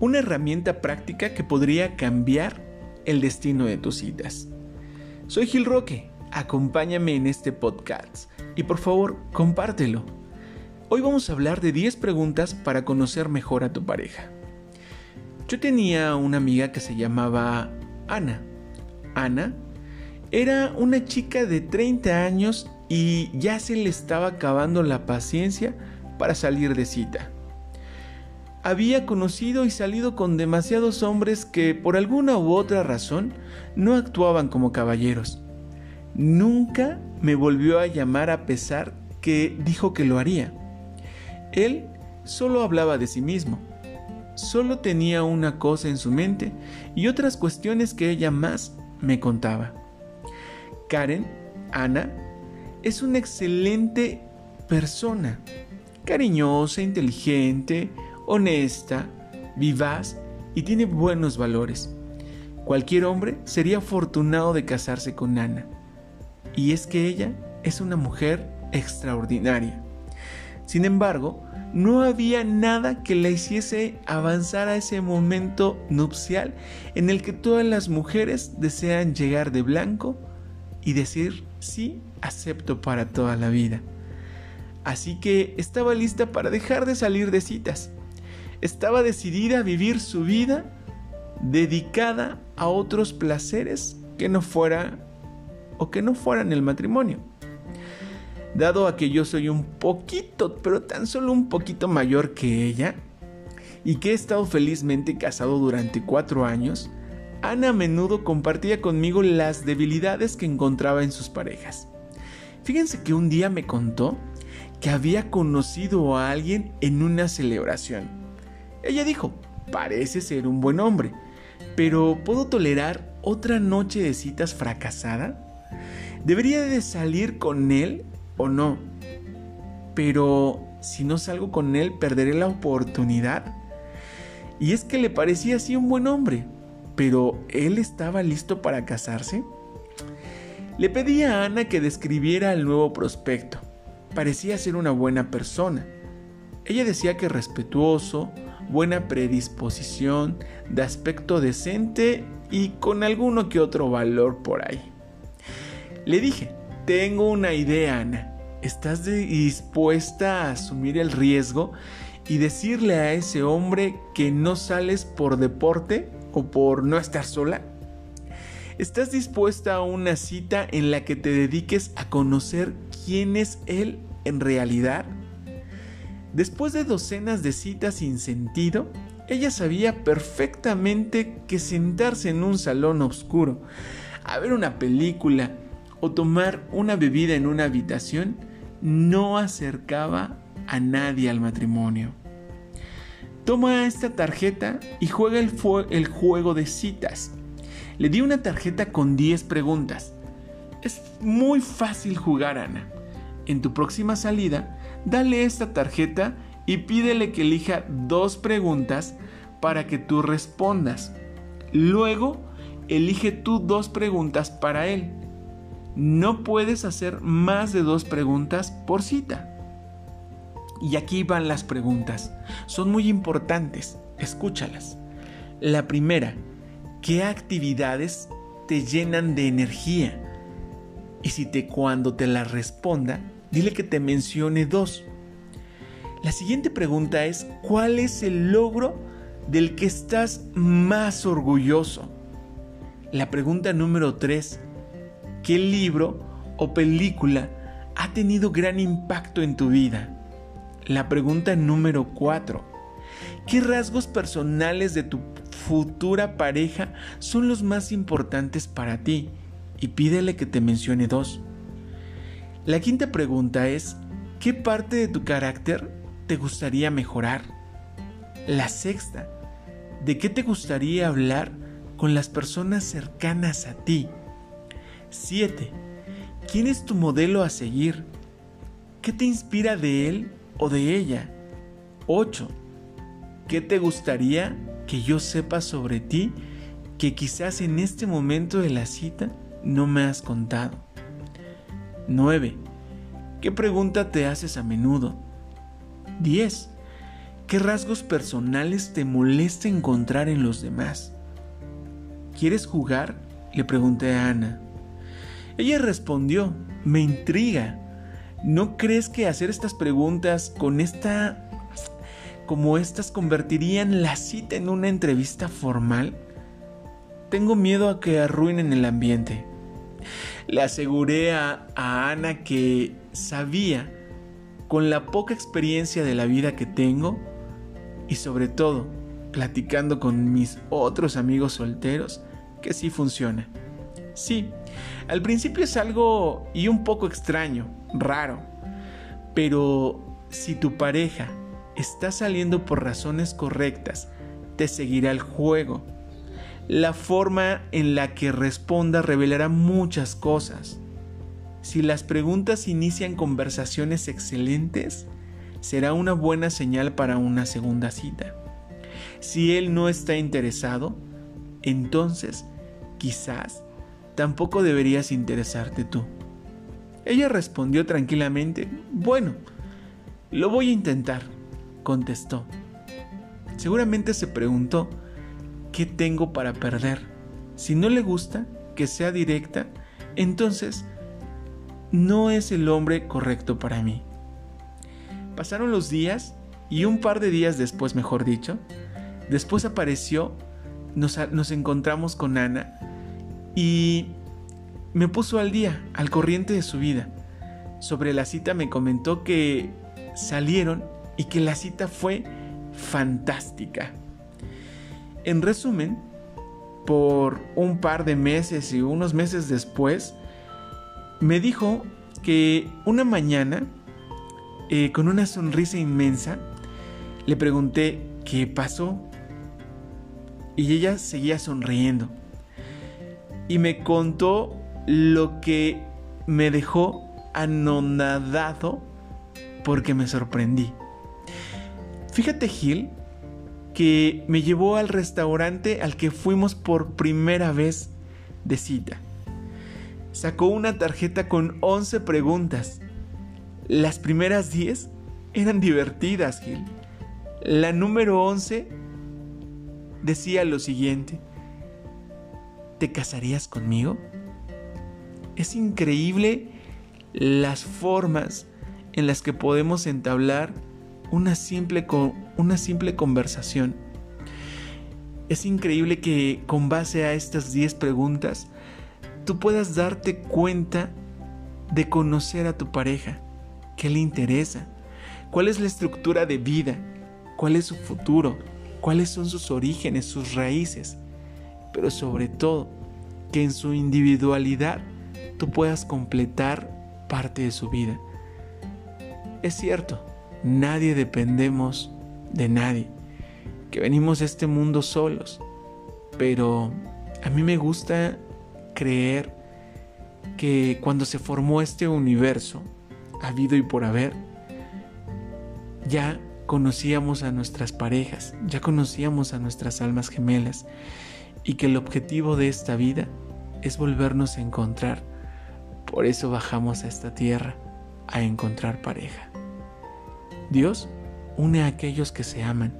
una herramienta práctica que podría cambiar el destino de tus citas. Soy Gil Roque, acompáñame en este podcast y por favor compártelo. Hoy vamos a hablar de 10 preguntas para conocer mejor a tu pareja. Yo tenía una amiga que se llamaba Ana. Ana era una chica de 30 años y ya se le estaba acabando la paciencia para salir de cita. Había conocido y salido con demasiados hombres que por alguna u otra razón no actuaban como caballeros. Nunca me volvió a llamar a pesar que dijo que lo haría. Él solo hablaba de sí mismo. Solo tenía una cosa en su mente y otras cuestiones que ella más me contaba. Karen, Ana, es una excelente persona, cariñosa, inteligente, honesta, vivaz y tiene buenos valores. Cualquier hombre sería afortunado de casarse con Ana. Y es que ella es una mujer extraordinaria. Sin embargo, no había nada que la hiciese avanzar a ese momento nupcial en el que todas las mujeres desean llegar de blanco y decir sí, acepto para toda la vida. Así que estaba lista para dejar de salir de citas. Estaba decidida a vivir su vida dedicada a otros placeres que no fuera o que no fueran el matrimonio. Dado a que yo soy un poquito, pero tan solo un poquito mayor que ella, y que he estado felizmente casado durante cuatro años, Ana a menudo compartía conmigo las debilidades que encontraba en sus parejas. Fíjense que un día me contó que había conocido a alguien en una celebración. Ella dijo, parece ser un buen hombre, pero ¿puedo tolerar otra noche de citas fracasada? ¿Debería de salir con él o no? Pero si no salgo con él, perderé la oportunidad. Y es que le parecía así un buen hombre, pero él estaba listo para casarse. Le pedí a Ana que describiera el nuevo prospecto. Parecía ser una buena persona. Ella decía que respetuoso, buena predisposición, de aspecto decente y con alguno que otro valor por ahí. Le dije, tengo una idea, Ana. ¿Estás dispuesta a asumir el riesgo y decirle a ese hombre que no sales por deporte o por no estar sola? ¿Estás dispuesta a una cita en la que te dediques a conocer quién es él en realidad? Después de docenas de citas sin sentido, ella sabía perfectamente que sentarse en un salón oscuro, a ver una película, o tomar una bebida en una habitación no acercaba a nadie al matrimonio. Toma esta tarjeta y juega el, el juego de citas. Le di una tarjeta con 10 preguntas. Es muy fácil jugar, Ana. En tu próxima salida, dale esta tarjeta y pídele que elija dos preguntas para que tú respondas. Luego, elige tú dos preguntas para él no puedes hacer más de dos preguntas por cita. Y aquí van las preguntas. Son muy importantes. Escúchalas. La primera, ¿qué actividades te llenan de energía? Y si te cuando te la responda, dile que te mencione dos. La siguiente pregunta es, ¿cuál es el logro del que estás más orgulloso? La pregunta número tres, ¿Qué libro o película ha tenido gran impacto en tu vida? La pregunta número 4. ¿Qué rasgos personales de tu futura pareja son los más importantes para ti? Y pídele que te mencione dos. La quinta pregunta es, ¿qué parte de tu carácter te gustaría mejorar? La sexta, ¿de qué te gustaría hablar con las personas cercanas a ti? 7. ¿Quién es tu modelo a seguir? ¿Qué te inspira de él o de ella? 8. ¿Qué te gustaría que yo sepa sobre ti que quizás en este momento de la cita no me has contado? 9. ¿Qué pregunta te haces a menudo? 10. ¿Qué rasgos personales te molesta encontrar en los demás? ¿Quieres jugar? Le pregunté a Ana. Ella respondió, me intriga. ¿No crees que hacer estas preguntas con esta... como estas convertirían la cita en una entrevista formal? Tengo miedo a que arruinen el ambiente. Le aseguré a, a Ana que sabía, con la poca experiencia de la vida que tengo, y sobre todo, platicando con mis otros amigos solteros, que sí funciona. Sí, al principio es algo y un poco extraño, raro, pero si tu pareja está saliendo por razones correctas, te seguirá el juego. La forma en la que responda revelará muchas cosas. Si las preguntas inician conversaciones excelentes, será una buena señal para una segunda cita. Si él no está interesado, entonces quizás tampoco deberías interesarte tú. Ella respondió tranquilamente, bueno, lo voy a intentar, contestó. Seguramente se preguntó, ¿qué tengo para perder? Si no le gusta, que sea directa, entonces no es el hombre correcto para mí. Pasaron los días y un par de días después, mejor dicho, después apareció, nos, nos encontramos con Ana y me puso al día, al corriente de su vida. Sobre la cita me comentó que salieron y que la cita fue fantástica. En resumen, por un par de meses y unos meses después, me dijo que una mañana, eh, con una sonrisa inmensa, le pregunté qué pasó y ella seguía sonriendo y me contó lo que me dejó anonadado porque me sorprendí. Fíjate Gil que me llevó al restaurante al que fuimos por primera vez de cita. Sacó una tarjeta con 11 preguntas. Las primeras 10 eran divertidas, Gil. La número 11 decía lo siguiente. ¿te casarías conmigo? Es increíble las formas en las que podemos entablar una simple, una simple conversación. Es increíble que con base a estas 10 preguntas tú puedas darte cuenta de conocer a tu pareja, qué le interesa, cuál es la estructura de vida, cuál es su futuro, cuáles son sus orígenes, sus raíces pero sobre todo que en su individualidad tú puedas completar parte de su vida. Es cierto, nadie dependemos de nadie, que venimos a este mundo solos, pero a mí me gusta creer que cuando se formó este universo, habido y por haber, ya conocíamos a nuestras parejas, ya conocíamos a nuestras almas gemelas y que el objetivo de esta vida es volvernos a encontrar. Por eso bajamos a esta tierra a encontrar pareja. Dios une a aquellos que se aman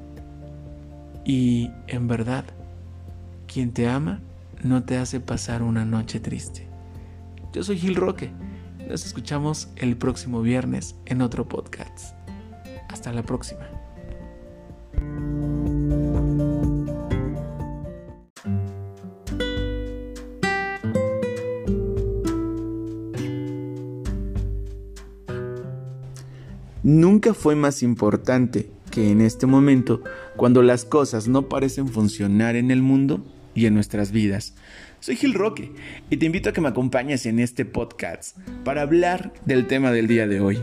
y en verdad, quien te ama no te hace pasar una noche triste. Yo soy Gil Roque. Nos escuchamos el próximo viernes en otro podcast. Hasta la próxima. Nunca fue más importante que en este momento, cuando las cosas no parecen funcionar en el mundo y en nuestras vidas. Soy Gil Roque y te invito a que me acompañes en este podcast para hablar del tema del día de hoy.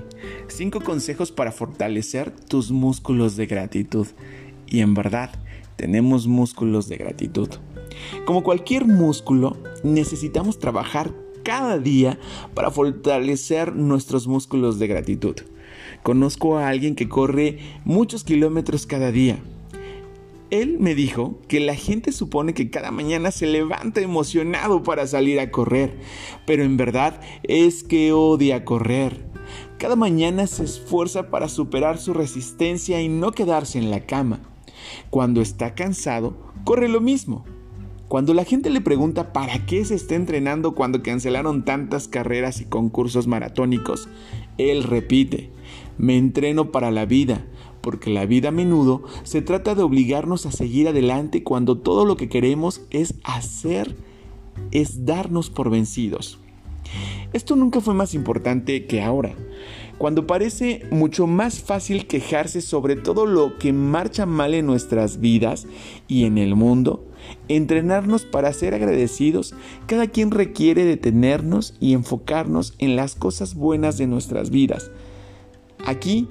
Cinco consejos para fortalecer tus músculos de gratitud. Y en verdad, tenemos músculos de gratitud. Como cualquier músculo, necesitamos trabajar cada día para fortalecer nuestros músculos de gratitud. Conozco a alguien que corre muchos kilómetros cada día. Él me dijo que la gente supone que cada mañana se levanta emocionado para salir a correr, pero en verdad es que odia correr. Cada mañana se esfuerza para superar su resistencia y no quedarse en la cama. Cuando está cansado, corre lo mismo. Cuando la gente le pregunta para qué se está entrenando cuando cancelaron tantas carreras y concursos maratónicos, él repite, me entreno para la vida, porque la vida a menudo se trata de obligarnos a seguir adelante cuando todo lo que queremos es hacer, es darnos por vencidos. Esto nunca fue más importante que ahora, cuando parece mucho más fácil quejarse sobre todo lo que marcha mal en nuestras vidas y en el mundo, entrenarnos para ser agradecidos, cada quien requiere detenernos y enfocarnos en las cosas buenas de nuestras vidas. Aquí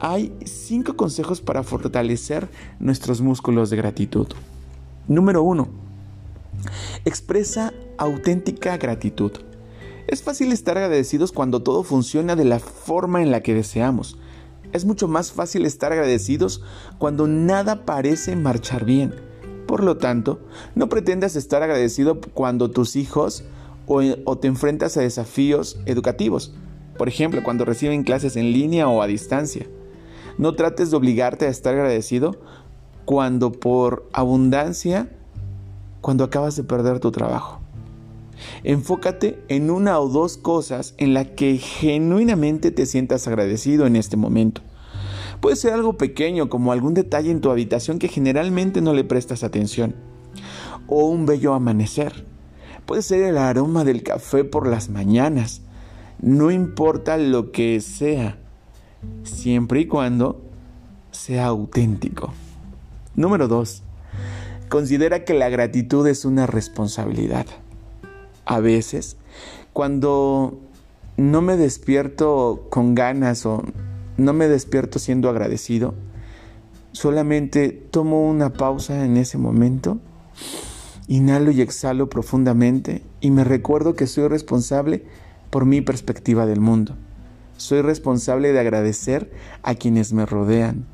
hay cinco consejos para fortalecer nuestros músculos de gratitud. Número 1. Expresa auténtica gratitud. Es fácil estar agradecidos cuando todo funciona de la forma en la que deseamos. Es mucho más fácil estar agradecidos cuando nada parece marchar bien. Por lo tanto, no pretendas estar agradecido cuando tus hijos o, te enfrentas a desafíos educativos. Por ejemplo, cuando reciben clases en línea o a distancia. No trates de obligarte a estar agradecido cuando por abundancia, cuando acabas de perder tu trabajo. Enfócate en una o dos cosas en las que genuinamente te sientas agradecido en este momento. Puede ser algo pequeño como algún detalle en tu habitación que generalmente no le prestas atención. O un bello amanecer. Puede ser el aroma del café por las mañanas. No importa lo que sea, siempre y cuando sea auténtico. Número 2. Considera que la gratitud es una responsabilidad a veces, cuando no me despierto con ganas o no me despierto siendo agradecido, solamente tomo una pausa en ese momento, inhalo y exhalo profundamente y me recuerdo que soy responsable por mi perspectiva del mundo. Soy responsable de agradecer a quienes me rodean,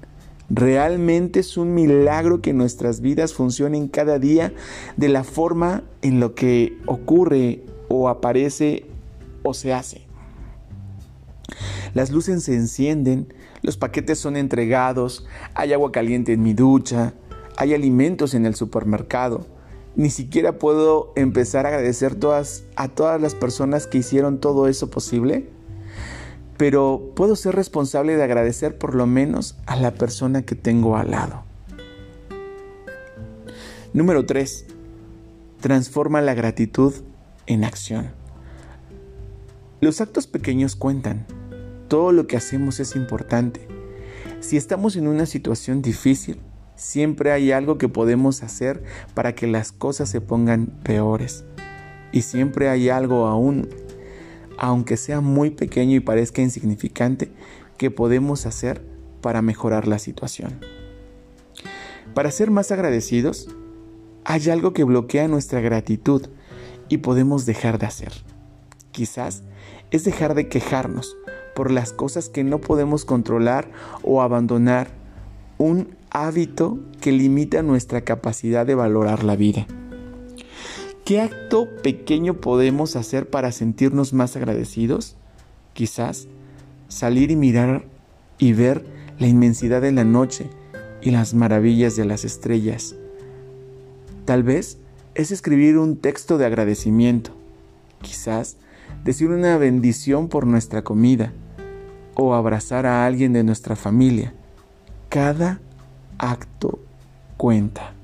Realmente es un milagro que nuestras vidas funcionen cada día de la forma en lo que ocurre o aparece o se hace. Las luces se encienden, los paquetes son entregados, hay agua caliente en mi ducha, hay alimentos en el supermercado. Ni siquiera puedo empezar a agradecer todas, a todas las personas que hicieron todo eso posible pero puedo ser responsable de agradecer por lo menos a la persona que tengo al lado. Número 3. Transforma la gratitud en acción. Los actos pequeños cuentan. Todo lo que hacemos es importante. Si estamos en una situación difícil, siempre hay algo que podemos hacer para que las cosas se pongan peores. Y siempre hay algo aún aunque sea muy pequeño y parezca insignificante, que podemos hacer para mejorar la situación. Para ser más agradecidos, hay algo que bloquea nuestra gratitud y podemos dejar de hacer. Quizás es dejar de quejarnos por las cosas que no podemos controlar o abandonar un hábito que limita nuestra capacidad de valorar la vida. ¿Qué acto pequeño podemos hacer para sentirnos más agradecidos? Quizás salir y mirar y ver la inmensidad de la noche y las maravillas de las estrellas. Tal vez es escribir un texto de agradecimiento. Quizás decir una bendición por nuestra comida o abrazar a alguien de nuestra familia. Cada acto cuenta.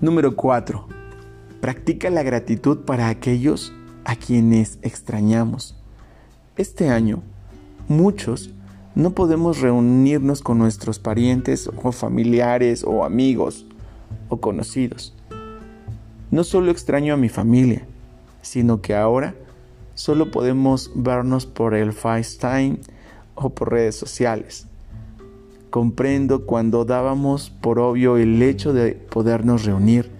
Número 4. Practica la gratitud para aquellos a quienes extrañamos. Este año, muchos no podemos reunirnos con nuestros parientes o familiares o amigos o conocidos. No solo extraño a mi familia, sino que ahora solo podemos vernos por el FaceTime o por redes sociales. Comprendo cuando dábamos por obvio el hecho de podernos reunir.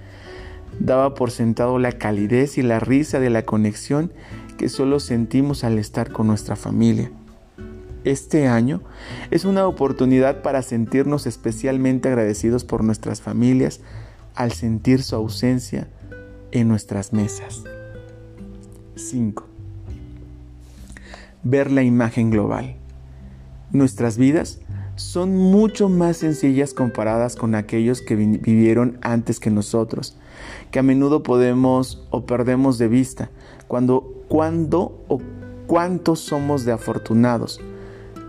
Daba por sentado la calidez y la risa de la conexión que solo sentimos al estar con nuestra familia. Este año es una oportunidad para sentirnos especialmente agradecidos por nuestras familias al sentir su ausencia en nuestras mesas. 5. ver la imagen global. Nuestras vidas son mucho más sencillas comparadas con aquellos que vivieron antes que nosotros, que a menudo podemos o perdemos de vista cuando, cuando o cuántos somos de afortunados,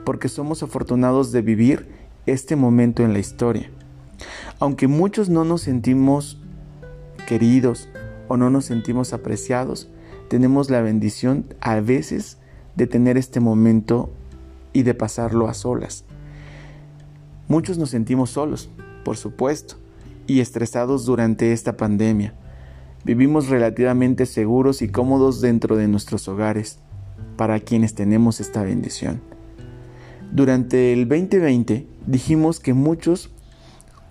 porque somos afortunados de vivir este momento en la historia. Aunque muchos no nos sentimos queridos o no nos sentimos apreciados, tenemos la bendición a veces de tener este momento y de pasarlo a solas. Muchos nos sentimos solos, por supuesto, y estresados durante esta pandemia. Vivimos relativamente seguros y cómodos dentro de nuestros hogares, para quienes tenemos esta bendición. Durante el 2020 dijimos que muchos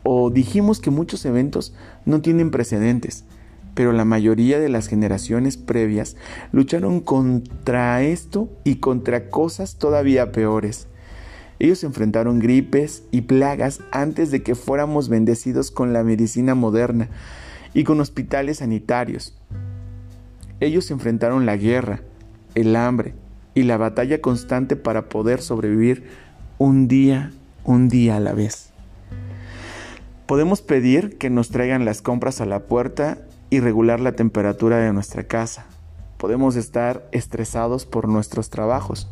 o dijimos que muchos eventos no tienen precedentes, pero la mayoría de las generaciones previas lucharon contra esto y contra cosas todavía peores. Ellos enfrentaron gripes y plagas antes de que fuéramos bendecidos con la medicina moderna y con hospitales sanitarios. Ellos enfrentaron la guerra, el hambre y la batalla constante para poder sobrevivir un día, un día a la vez. Podemos pedir que nos traigan las compras a la puerta y regular la temperatura de nuestra casa. Podemos estar estresados por nuestros trabajos,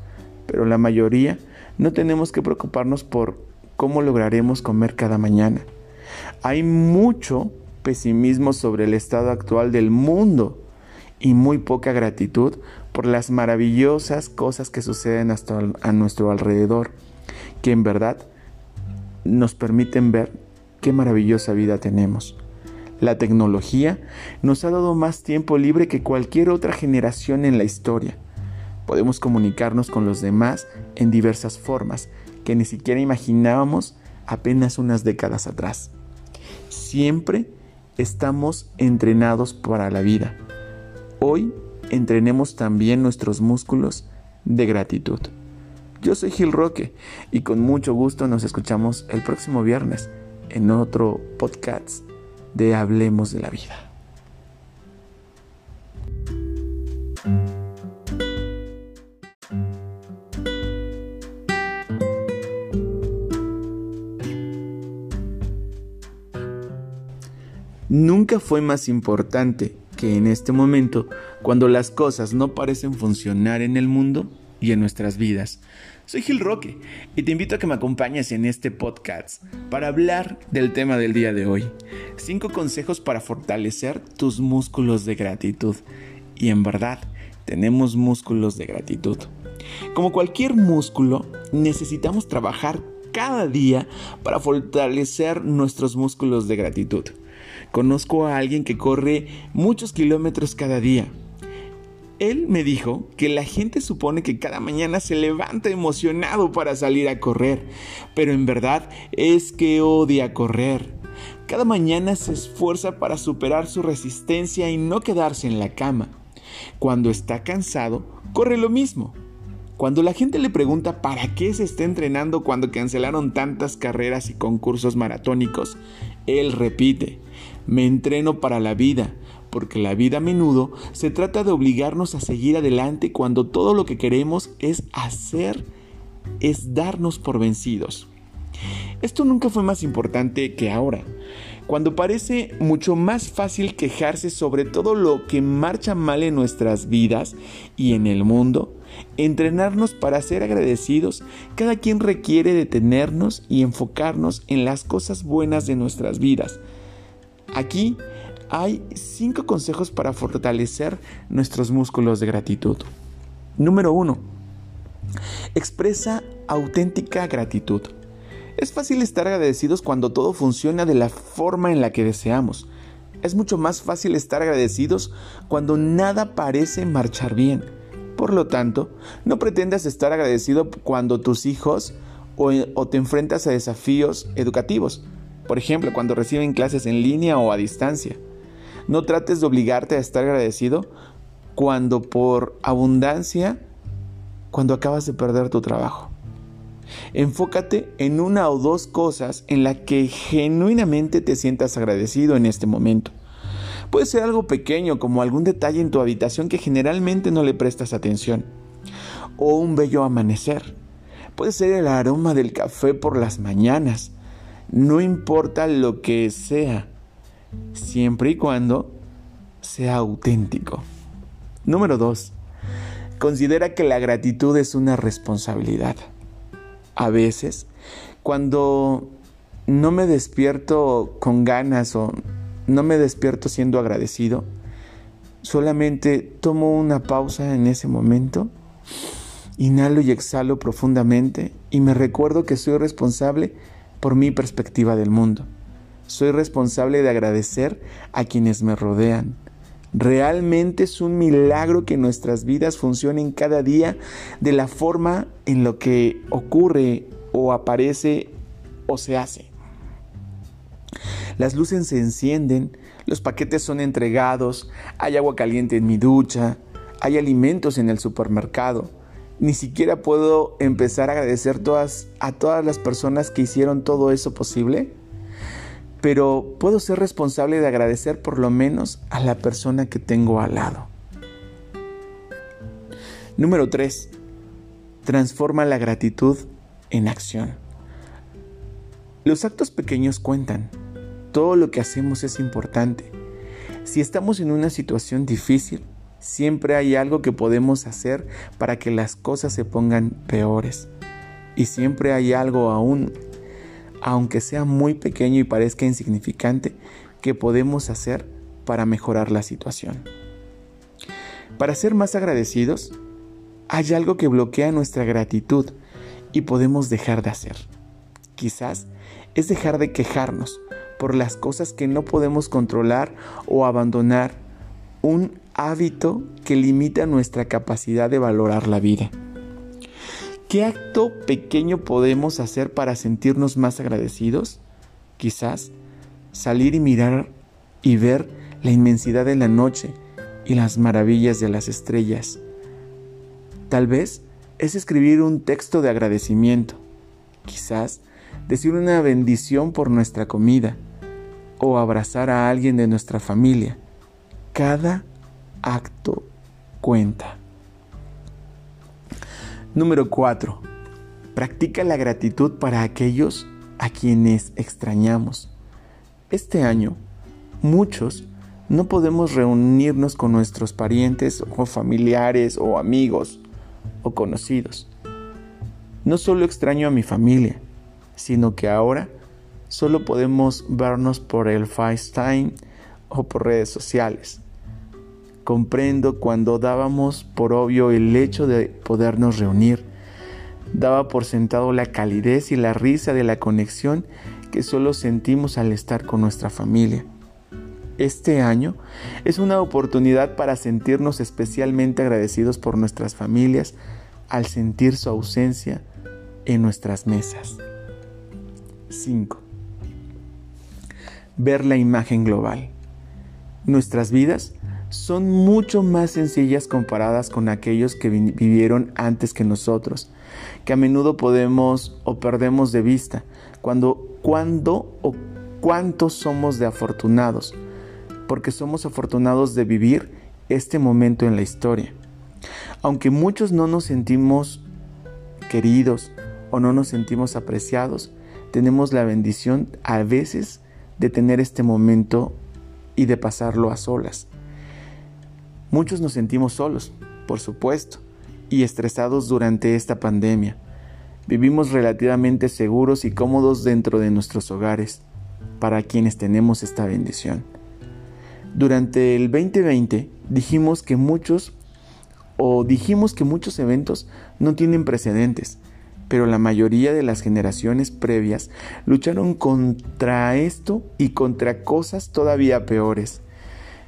pero la mayoría no tenemos que preocuparnos por cómo lograremos comer cada mañana. Hay mucho pesimismo sobre el estado actual del mundo y muy poca gratitud por las maravillosas cosas que suceden hasta a nuestro alrededor, que en verdad nos permiten ver qué maravillosa vida tenemos. La tecnología nos ha dado más tiempo libre que cualquier otra generación en la historia. Podemos comunicarnos con los demás en diversas formas que ni siquiera imaginábamos apenas unas décadas atrás. Siempre estamos entrenados para la vida. Hoy entrenemos también nuestros músculos de gratitud. Yo soy Gil Roque y con mucho gusto nos escuchamos el próximo viernes en otro podcast de Hablemos de la Vida. Nunca fue más importante que en este momento, cuando las cosas no parecen funcionar en el mundo y en nuestras vidas. Soy Gil Roque y te invito a que me acompañes en este podcast para hablar del tema del día de hoy. Cinco consejos para fortalecer tus músculos de gratitud. Y en verdad, tenemos músculos de gratitud. Como cualquier músculo, necesitamos trabajar cada día para fortalecer nuestros músculos de gratitud. Conozco a alguien que corre muchos kilómetros cada día. Él me dijo que la gente supone que cada mañana se levanta emocionado para salir a correr, pero en verdad es que odia correr. Cada mañana se esfuerza para superar su resistencia y no quedarse en la cama. Cuando está cansado, corre lo mismo. Cuando la gente le pregunta para qué se está entrenando cuando cancelaron tantas carreras y concursos maratónicos, él repite, me entreno para la vida, porque la vida a menudo se trata de obligarnos a seguir adelante cuando todo lo que queremos es hacer, es darnos por vencidos. Esto nunca fue más importante que ahora, cuando parece mucho más fácil quejarse sobre todo lo que marcha mal en nuestras vidas y en el mundo, entrenarnos para ser agradecidos, cada quien requiere detenernos y enfocarnos en las cosas buenas de nuestras vidas, Aquí hay cinco consejos para fortalecer nuestros músculos de gratitud. Número uno, expresa auténtica gratitud. Es fácil estar agradecidos cuando todo funciona de la forma en la que deseamos. Es mucho más fácil estar agradecidos cuando nada parece marchar bien. Por lo tanto, no pretendas estar agradecido cuando tus hijos o, o te enfrentas a desafíos educativos por ejemplo, cuando reciben clases en línea o a distancia. No trates de obligarte a estar agradecido cuando por abundancia, cuando acabas de perder tu trabajo. Enfócate en una o dos cosas en las que genuinamente te sientas agradecido en este momento. Puede ser algo pequeño como algún detalle en tu habitación que generalmente no le prestas atención. o un bello amanecer. Puede ser el aroma del café por las mañanas. No importa lo que sea, siempre y cuando sea auténtico. Número 2. Considera que la gratitud es una responsabilidad. A veces, cuando no me despierto con ganas o no me despierto siendo agradecido, solamente tomo una pausa en ese momento, inhalo y exhalo profundamente y me recuerdo que soy responsable por mi perspectiva del mundo. Soy responsable de agradecer a quienes me rodean. Realmente es un milagro que nuestras vidas funcionen cada día de la forma en lo que ocurre o aparece o se hace. Las luces se encienden, los paquetes son entregados, hay agua caliente en mi ducha, hay alimentos en el supermercado. Ni siquiera puedo empezar a agradecer todas, a todas las personas que hicieron todo eso posible, pero puedo ser responsable de agradecer por lo menos a la persona que tengo al lado. Número 3. Transforma la gratitud en acción. Los actos pequeños cuentan todo lo que hacemos es importante. Si estamos en una situación difícil, siempre hay algo que podemos hacer para que las cosas se pongan peores. Y siempre hay algo aún, aunque sea muy pequeño y parezca insignificante, que podemos hacer para mejorar la situación. Para ser más agradecidos, hay algo que bloquea nuestra gratitud y podemos dejar de hacer. Quizás es dejar de quejarnos por las cosas que no podemos controlar o abandonar un hábito que limita nuestra capacidad de valorar la vida. ¿Qué acto pequeño podemos hacer para sentirnos más agradecidos? Quizás salir y mirar y ver la inmensidad de la noche y las maravillas de las estrellas. Tal vez es escribir un texto de agradecimiento. Quizás decir una bendición por nuestra comida o abrazar a alguien de nuestra familia. Cada acto cuenta. Número 4. Practica la gratitud para aquellos a quienes extrañamos. Este año, muchos no podemos reunirnos con nuestros parientes o familiares o amigos o conocidos. No solo extraño a mi familia, sino que ahora solo podemos vernos por el FaceTime o por redes sociales. Comprendo cuando dábamos por obvio el hecho de podernos reunir. Daba por sentado la calidez y la risa de la conexión que solo sentimos al estar con nuestra familia. Este año es una oportunidad para sentirnos especialmente agradecidos por nuestras familias al sentir su ausencia en nuestras mesas. 5 ver la imagen global. Nuestras vidas son mucho más sencillas comparadas con aquellos que vivieron antes que nosotros, que a menudo podemos o perdemos de vista cuando, cuando o cuántos somos de afortunados, porque somos afortunados de vivir este momento en la historia. Aunque muchos no nos sentimos queridos o no nos sentimos apreciados, tenemos la bendición a veces de tener este momento y de pasarlo a solas. Muchos nos sentimos solos, por supuesto, y estresados durante esta pandemia. Vivimos relativamente seguros y cómodos dentro de nuestros hogares, para quienes tenemos esta bendición. Durante el 2020 dijimos que muchos o dijimos que muchos eventos no tienen precedentes pero la mayoría de las generaciones previas lucharon contra esto y contra cosas todavía peores.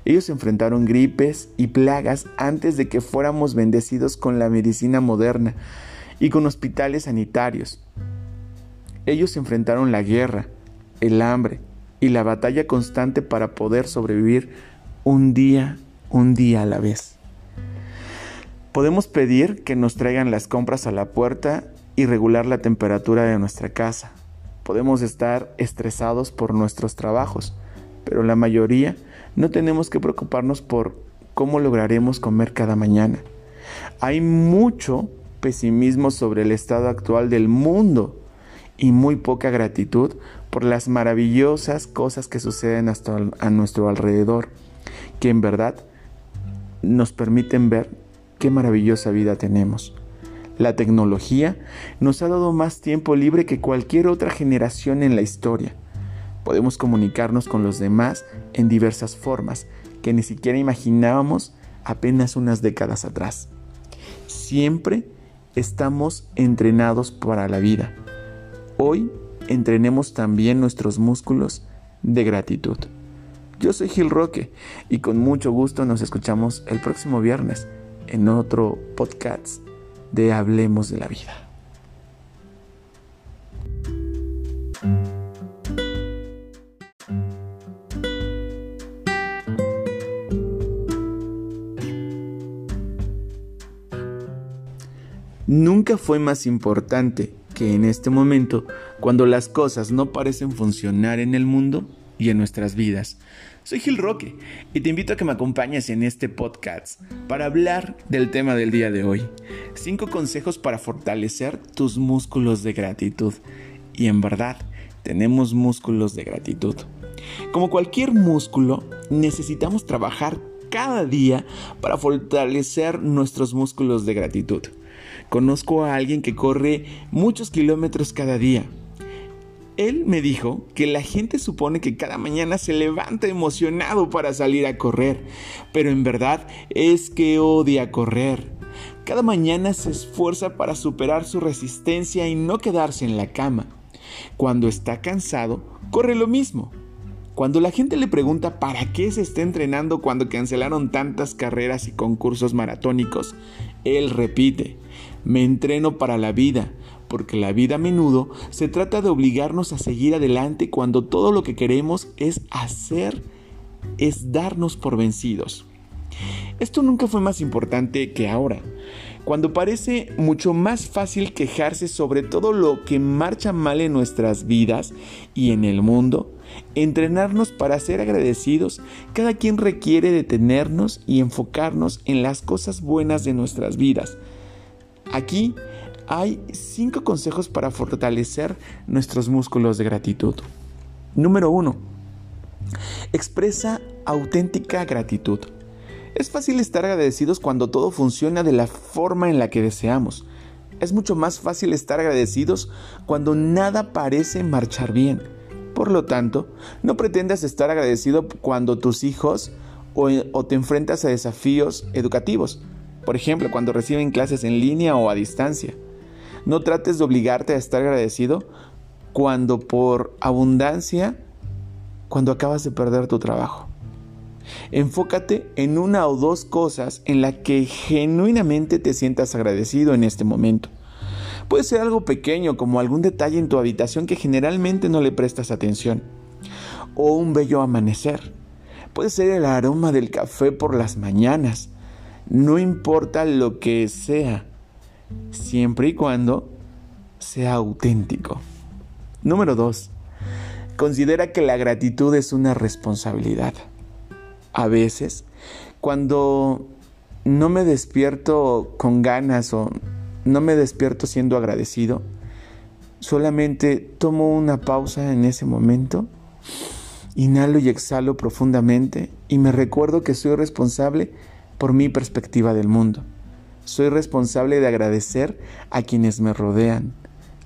Ellos enfrentaron gripes y plagas antes de que fuéramos bendecidos con la medicina moderna y con hospitales sanitarios. Ellos enfrentaron la guerra, el hambre y la batalla constante para poder sobrevivir un día, un día a la vez. Podemos pedir que nos traigan las compras a la puerta y regular la temperatura de nuestra casa. Podemos estar estresados por nuestros trabajos, pero la mayoría no tenemos que preocuparnos por cómo lograremos comer cada mañana. Hay mucho pesimismo sobre el estado actual del mundo y muy poca gratitud por las maravillosas cosas que suceden hasta a nuestro alrededor, que en verdad nos permiten ver qué maravillosa vida tenemos. La tecnología nos ha dado más tiempo libre que cualquier otra generación en la historia. Podemos comunicarnos con los demás en diversas formas que ni siquiera imaginábamos apenas unas décadas atrás. Siempre estamos entrenados para la vida. Hoy entrenemos también nuestros músculos de gratitud. Yo soy Gil Roque y con mucho gusto nos escuchamos el próximo viernes en otro podcast de Hablemos de la Vida. Nunca fue más importante que en este momento, cuando las cosas no parecen funcionar en el mundo y en nuestras vidas. Soy Gil Roque y te invito a que me acompañes en este podcast para hablar del tema del día de hoy. Cinco consejos para fortalecer tus músculos de gratitud. Y en verdad, tenemos músculos de gratitud. Como cualquier músculo, necesitamos trabajar cada día para fortalecer nuestros músculos de gratitud. Conozco a alguien que corre muchos kilómetros cada día. Él me dijo que la gente supone que cada mañana se levanta emocionado para salir a correr, pero en verdad es que odia correr. Cada mañana se esfuerza para superar su resistencia y no quedarse en la cama. Cuando está cansado, corre lo mismo. Cuando la gente le pregunta para qué se está entrenando cuando cancelaron tantas carreras y concursos maratónicos, él repite, me entreno para la vida, porque la vida a menudo se trata de obligarnos a seguir adelante cuando todo lo que queremos es hacer, es darnos por vencidos. Esto nunca fue más importante que ahora, cuando parece mucho más fácil quejarse sobre todo lo que marcha mal en nuestras vidas y en el mundo, entrenarnos para ser agradecidos, cada quien requiere detenernos y enfocarnos en las cosas buenas de nuestras vidas. Aquí hay cinco consejos para fortalecer nuestros músculos de gratitud. Número uno, expresa auténtica gratitud. Es fácil estar agradecidos cuando todo funciona de la forma en la que deseamos. Es mucho más fácil estar agradecidos cuando nada parece marchar bien. Por lo tanto, no pretendas estar agradecido cuando tus hijos o, o, te enfrentas a desafíos educativos. Por ejemplo, cuando reciben clases en línea o a distancia. No trates de obligarte a estar agradecido cuando por abundancia, cuando acabas de perder tu trabajo. Enfócate en una o dos cosas en las que genuinamente te sientas agradecido en este momento. Puede ser algo pequeño como algún detalle en tu habitación que generalmente no le prestas atención. O un bello amanecer. Puede ser el aroma del café por las mañanas. No importa lo que sea, siempre y cuando sea auténtico. Número 2. Considera que la gratitud es una responsabilidad a veces, cuando no me despierto con ganas o no me despierto siendo agradecido, solamente tomo una pausa en ese momento, inhalo y exhalo profundamente y me recuerdo que soy responsable por mi perspectiva del mundo. Soy responsable de agradecer a quienes me rodean,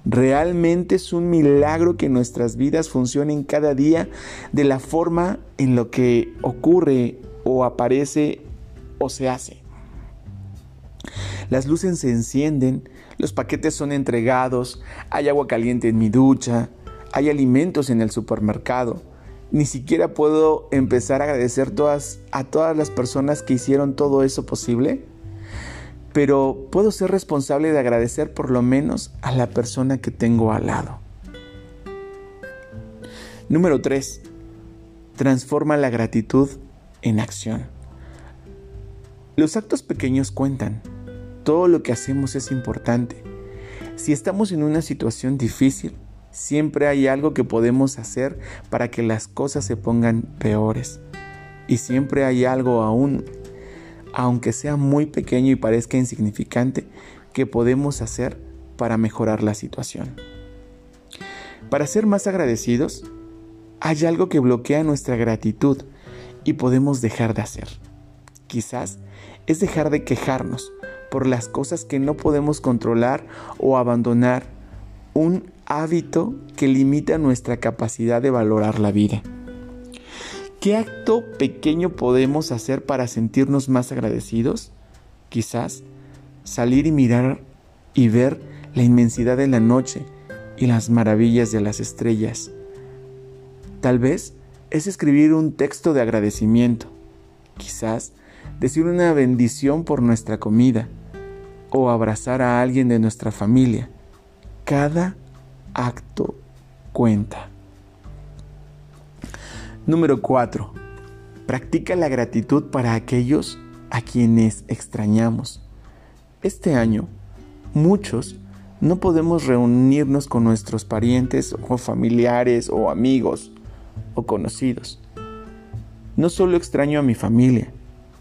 Realmente es un milagro que nuestras vidas funcionen cada día de la forma en lo que ocurre o aparece o se hace. Las luces se encienden, los paquetes son entregados, hay agua caliente en mi ducha, hay alimentos en el supermercado. Ni siquiera puedo empezar a agradecer todas, a todas las personas que hicieron todo eso posible pero puedo ser responsable de agradecer por lo menos a la persona que tengo al lado. Número 3. Transforma la gratitud en acción. Los actos pequeños cuentan. Todo lo que hacemos es importante. Si estamos en una situación difícil, siempre hay algo que podemos hacer para que las cosas se pongan peores. Y siempre hay algo aún aunque sea muy pequeño y parezca insignificante, que podemos hacer para mejorar la situación. Para ser más agradecidos, hay algo que bloquea nuestra gratitud y podemos dejar de hacer. Quizás es dejar de quejarnos por las cosas que no podemos controlar o abandonar un hábito que limita nuestra capacidad de valorar la vida. ¿Qué acto pequeño podemos hacer para sentirnos más agradecidos? Quizás salir y mirar y ver la inmensidad de la noche y las maravillas de las estrellas. Tal vez es escribir un texto de agradecimiento. Quizás decir una bendición por nuestra comida o abrazar a alguien de nuestra familia. Cada acto cuenta. Número 4. Practica la gratitud para aquellos a quienes extrañamos. Este año, muchos no podemos reunirnos con nuestros parientes o familiares o amigos o conocidos. No solo extraño a mi familia,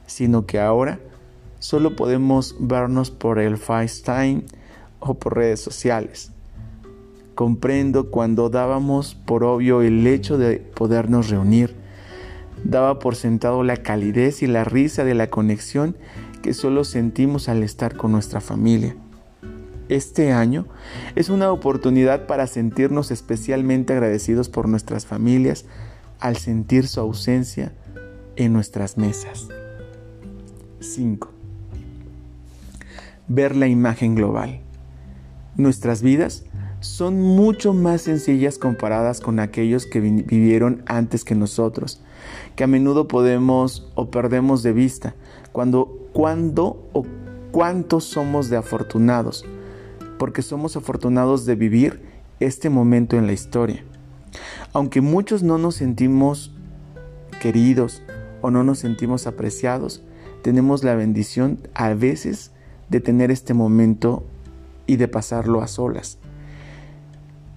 sino que ahora solo podemos vernos por el FaceTime o por redes sociales. Comprendo cuando dábamos por obvio el hecho de podernos reunir. Daba por sentado la calidez y la risa de la conexión que solo sentimos al estar con nuestra familia. Este año es una oportunidad para sentirnos especialmente agradecidos por nuestras familias al sentir su ausencia en nuestras mesas. 5. Ver la imagen global. Nuestras vidas son mucho más sencillas comparadas con aquellos que vivieron antes que nosotros, que a menudo podemos o perdemos de vista cuando, cuando o cuántos somos de afortunados, porque somos afortunados de vivir este momento en la historia. Aunque muchos no nos sentimos queridos o no nos sentimos apreciados, tenemos la bendición a veces de tener este momento y de pasarlo a solas.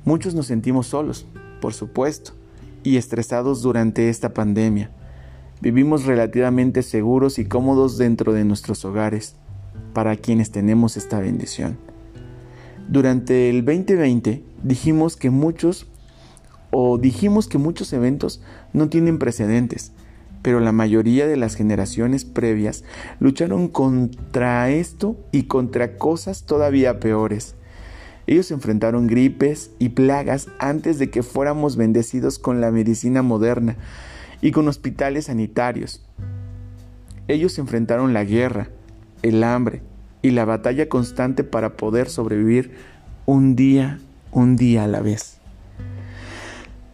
Muchos nos sentimos solos, por supuesto, y estresados durante esta pandemia. Vivimos relativamente seguros y cómodos dentro de nuestros hogares, para quienes tenemos esta bendición. Durante el 2020 dijimos que muchos o dijimos que muchos eventos no tienen precedentes, pero la mayoría de las generaciones previas lucharon contra esto y contra cosas todavía peores. Ellos enfrentaron gripes y plagas antes de que fuéramos bendecidos con la medicina moderna y con hospitales sanitarios. Ellos enfrentaron la guerra, el hambre y la batalla constante para poder sobrevivir un día, un día a la vez.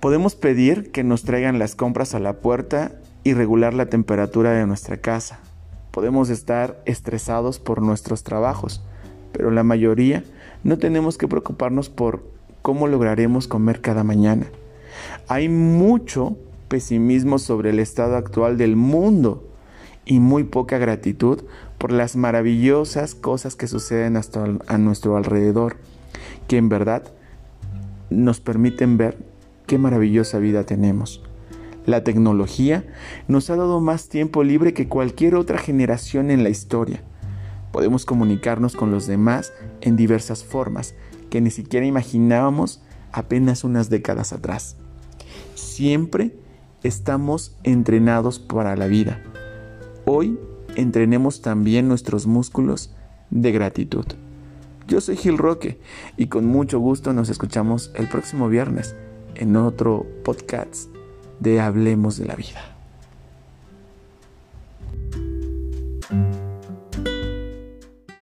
Podemos pedir que nos traigan las compras a la puerta y regular la temperatura de nuestra casa. Podemos estar estresados por nuestros trabajos, pero la mayoría no tenemos que preocuparnos por cómo lograremos comer cada mañana. Hay mucho pesimismo sobre el estado actual del mundo y muy poca gratitud por las maravillosas cosas que suceden hasta a nuestro alrededor, que en verdad nos permiten ver qué maravillosa vida tenemos. La tecnología nos ha dado más tiempo libre que cualquier otra generación en la historia. Podemos comunicarnos con los demás en diversas formas que ni siquiera imaginábamos apenas unas décadas atrás. Siempre estamos entrenados para la vida. Hoy entrenemos también nuestros músculos de gratitud. Yo soy Gil Roque y con mucho gusto nos escuchamos el próximo viernes en otro podcast de Hablemos de la Vida.